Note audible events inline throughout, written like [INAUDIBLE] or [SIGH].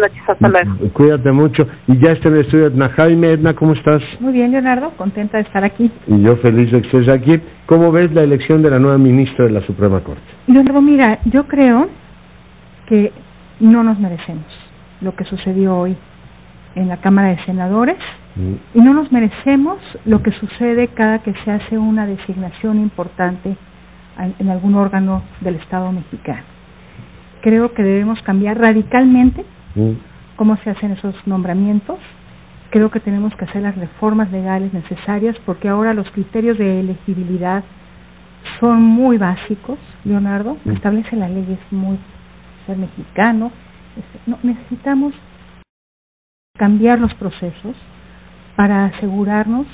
noches, hasta luego. Cuídate mucho. Y ya está en el estudio Edna Jaime. Edna, ¿cómo estás? Muy bien, Leonardo, contenta de estar aquí. Y yo feliz de que estés aquí. ¿Cómo ves la elección de la nueva ministra de la Suprema Corte? Leonardo, mira, yo creo que no nos merecemos lo que sucedió hoy en la Cámara de Senadores y no nos merecemos lo que sucede cada que se hace una designación importante en algún órgano del Estado mexicano. Creo que debemos cambiar radicalmente cómo se hacen esos nombramientos. Creo que tenemos que hacer las reformas legales necesarias porque ahora los criterios de elegibilidad son muy básicos, Leonardo. Establece la ley, es muy ser mexicano. Este, no, necesitamos cambiar los procesos para asegurarnos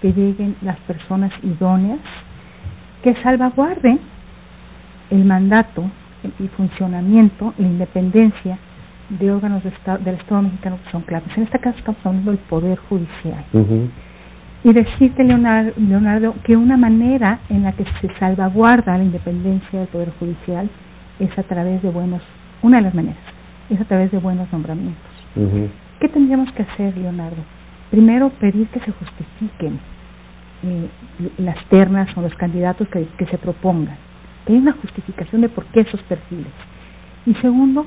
que lleguen las personas idóneas que salvaguarden el mandato y funcionamiento, la independencia de órganos del Estado mexicano que son claves. En este caso estamos hablando del Poder Judicial. Y decirte, Leonardo, Leonardo, que una manera en la que se salvaguarda la independencia del Poder Judicial es a través de buenos, una de las maneras, es a través de buenos nombramientos. ¿Qué tendríamos que hacer, Leonardo? Primero, pedir que se justifiquen eh, las ternas o los candidatos que, que se propongan, que haya una justificación de por qué esos perfiles. Y segundo,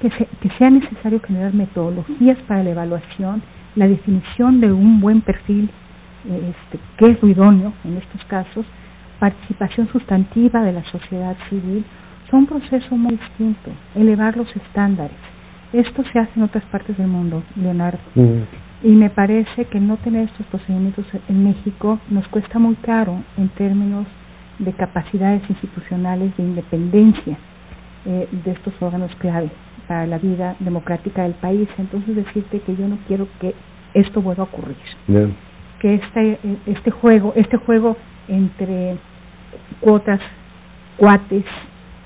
que, que sea necesario generar metodologías para la evaluación, la definición de un buen perfil, este, que es lo idóneo en estos casos, participación sustantiva de la sociedad civil, son un proceso muy distinto, elevar los estándares. Esto se hace en otras partes del mundo, Leonardo. Y me parece que no tener estos procedimientos en México nos cuesta muy caro en términos de capacidades institucionales de independencia eh, de estos órganos clave para la vida democrática del país. Entonces decirte que yo no quiero que esto vuelva a ocurrir. Que este, este juego, este juego entre cuotas, cuates,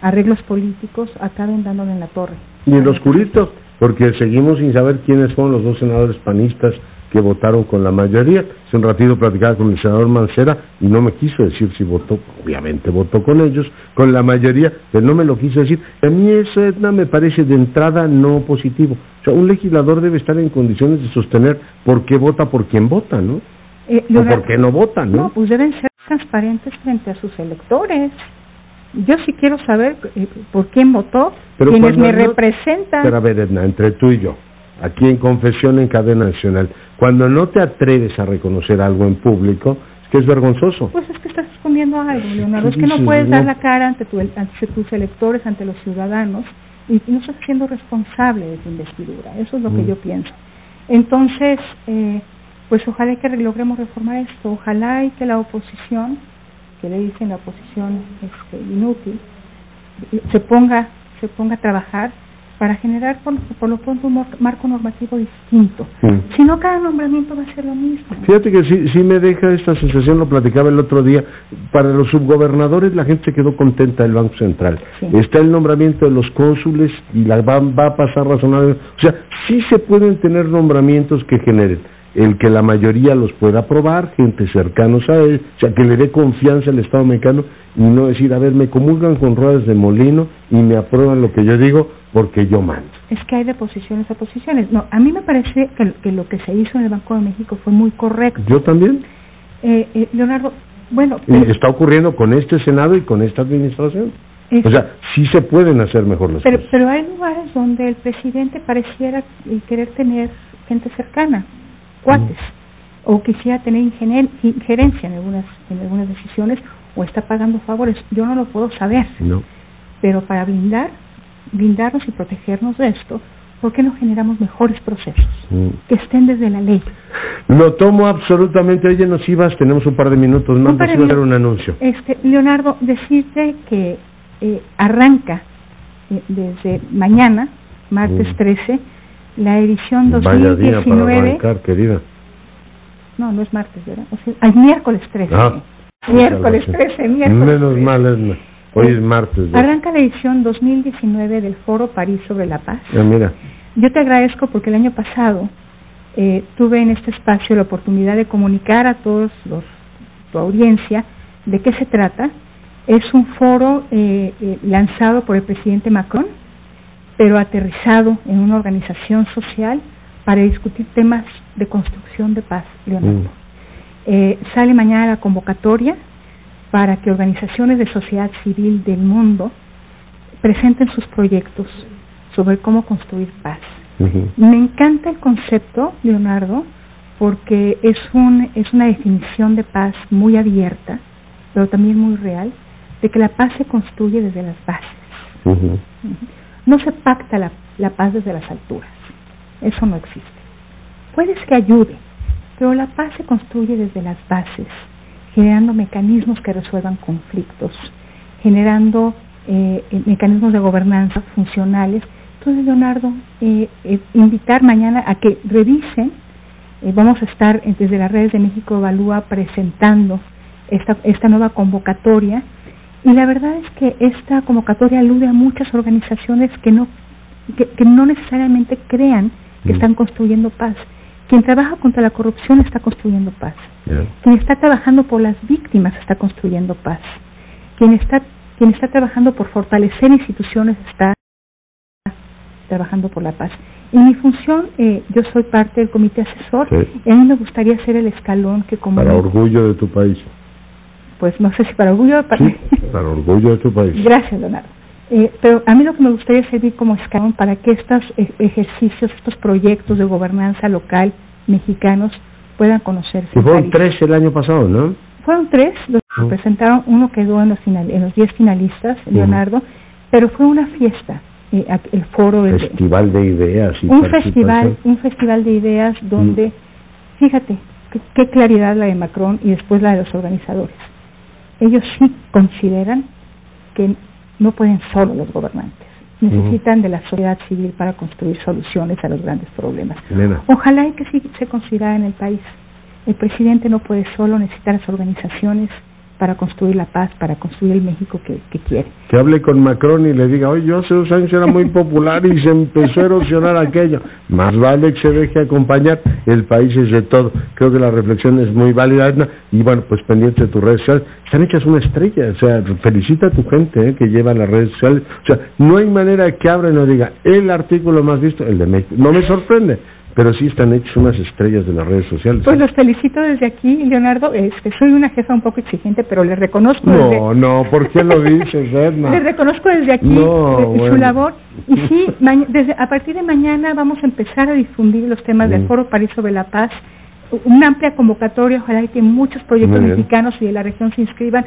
arreglos políticos acaben dándole en la torre. Y el oscurito, porque seguimos sin saber quiénes fueron los dos senadores panistas que votaron con la mayoría. Hace un ratito platicaba con el senador Mancera y no me quiso decir si votó, obviamente votó con ellos, con la mayoría, pero no me lo quiso decir. A mí eso, Edna, me parece de entrada no positivo. O sea, un legislador debe estar en condiciones de sostener por qué vota por quién vota, ¿no? Eh, o por qué no vota, ¿no? No, pues deben ser transparentes frente a sus electores. Yo sí quiero saber eh, por quién votó, pero quienes me representan. Pero a ver, Edna, entre tú y yo, aquí en Confesión en Cadena Nacional, cuando no te atreves a reconocer algo en público, es que es vergonzoso. Pues es que estás escondiendo algo, Leonardo. Es que no puedes dar la cara ante, tu, ante tus electores, ante los ciudadanos, y no estás siendo responsable de tu investidura. Eso es lo que mm. yo pienso. Entonces, eh, pues ojalá que logremos reformar esto. Ojalá y que la oposición, que le dicen la oposición este, inútil, se ponga, se ponga a trabajar para generar por, lo pronto un marco normativo distinto. Si no, cada nombramiento va a ser lo mismo. Fíjate que sí, sí me deja esta sensación, lo platicaba el otro día, para los subgobernadores la gente se quedó contenta del Banco Central. Está el nombramiento de los cónsules y la va, va a pasar razonable. O sea, sí se pueden tener nombramientos que generen el que la mayoría los pueda aprobar, gente cercanos a él, o sea, que le dé confianza al Estado mexicano y no decir, a ver, me comulgan con ruedas de molino y me aprueban lo que yo digo porque yo mando. Es que hay de posiciones a posiciones. No, a mí me parece que, lo que se hizo en el Banco de México fue muy correcto. ¿Yo también? Eh, eh, Leonardo, bueno... está ocurriendo con este Senado y con esta administración. o sea, sí se pueden hacer mejor las pero, cosas. Pero hay lugares donde el presidente pareciera querer tener gente cercana cuates o quisiera tener injerencia en algunas en algunas decisiones o está pagando favores yo no lo puedo saber no. pero para blindar blindarnos y protegernos de esto ¿por qué no generamos mejores procesos mm. que estén desde la ley? Lo tomo absolutamente. Oye, nos ibas, tenemos un par de minutos más, para hacer un anuncio. Este, Leonardo, decirte que eh, arranca eh, desde mañana, martes 13, mm la edición 2019. Vaya día para arrancar, querida. No, no es martes, ¿verdad? O sea, hay miércoles 13. Ah, miércoles 13, miércoles Menos mal, es, hoy es martes. Arranca la edición 2019 del Foro París sobre la Paz. Ah, mira. Yo te agradezco porque el año pasado eh, tuve en este espacio la oportunidad de comunicar a todos los tu audiencia de qué se trata. Es un foro eh, eh, lanzado por el presidente Macron pero aterrizado en una organización social para discutir temas de construcción de paz, Leonardo. Mm. Eh, sale mañana la convocatoria para que organizaciones de sociedad civil del mundo presenten sus proyectos sobre cómo construir paz. Me encanta el concepto, Leonardo, porque es, un, es una definición de paz muy abierta, pero también muy real, de que la paz se construye desde las bases. No se pacta la, la paz desde las alturas, eso no existe. Puedes que ayude, pero la paz se construye desde las bases, generando mecanismos que resuelvan conflictos, generando eh, mecanismos de gobernanza funcionales. Entonces, Leonardo, eh, eh, invitar mañana a que revisen, vamos a estar desde las redes de México Evalúa presentando esta, esta nueva convocatoria y la verdad es que esta convocatoria alude a muchas organizaciones que no, que, no necesariamente crean que mm. están construyendo paz. Quien trabaja contra la corrupción está construyendo paz. Quien está trabajando por las víctimas está construyendo paz. Quien está quien está trabajando por fortalecer instituciones está trabajando por la paz. En mi función, eh, yo soy parte del comité asesor y a mí me gustaría ser el escalón que como... Para orgullo de tu país. Pues no sé si para orgullo... Para, sí, para orgullo de tu país. Gracias, Leonardo. Eh, pero a mí lo que me gustaría servir como escalón para que estos e-, ejercicios, estos proyectos de gobernanza local mexicanos puedan conocerse. Y fueron tres el año pasado, ¿no? Fueron tres los que presentaron, uno quedó en los, final, en los diez finalistas, Leonardo, pero fue una fiesta, eh, el foro... Festival de, ideas. Y un festival, un festival de ideas donde, mm. fíjate, qué, claridad la de Macron y después la de los organizadores. Ellos sí consideran que no pueden solo los gobernantes, necesitan de la sociedad civil para construir soluciones a los grandes problemas. Ojalá y que sí se considera en el país. El presidente no puede solo necesitar las organizaciones para construir la paz, para construir el México que, quiere. Que hable con Macron y le diga, oye, yo hace dos era muy popular y se empezó a erosionar aquello. Más vale que se deje acompañar, el país es de todo. Creo que la reflexión es muy válida, y bueno, pues pendiente de tus redes sociales. Están hechas una estrella, o sea, felicita a tu gente eh, que lleva las redes sociales. O sea, no hay manera que abra y no diga, el artículo más visto, el de México. No me sorprende pero sí están hechos unas estrellas de las redes sociales. Pues los felicito desde aquí, Leonardo. que soy una jefa un poco exigente, pero les reconozco. No, no, ¿por qué lo [LAUGHS] dices, Edna? les reconozco desde aquí eh, su labor. Y sí, [LAUGHS] desde, a partir de mañana vamos a empezar a difundir los temas del Foro París sobre la Paz. Una amplia convocatoria, ojalá que muchos proyectos mexicanos y de la región se inscriban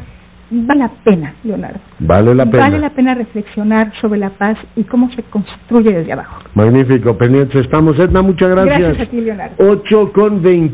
vale la pena, Leonardo. Vale la pena. Vale la pena reflexionar sobre la paz y cómo se construye desde abajo. Magnífico, pendientes estamos. Edna, muchas gracias. Gracias a ti, Leonardo. 8 con 20.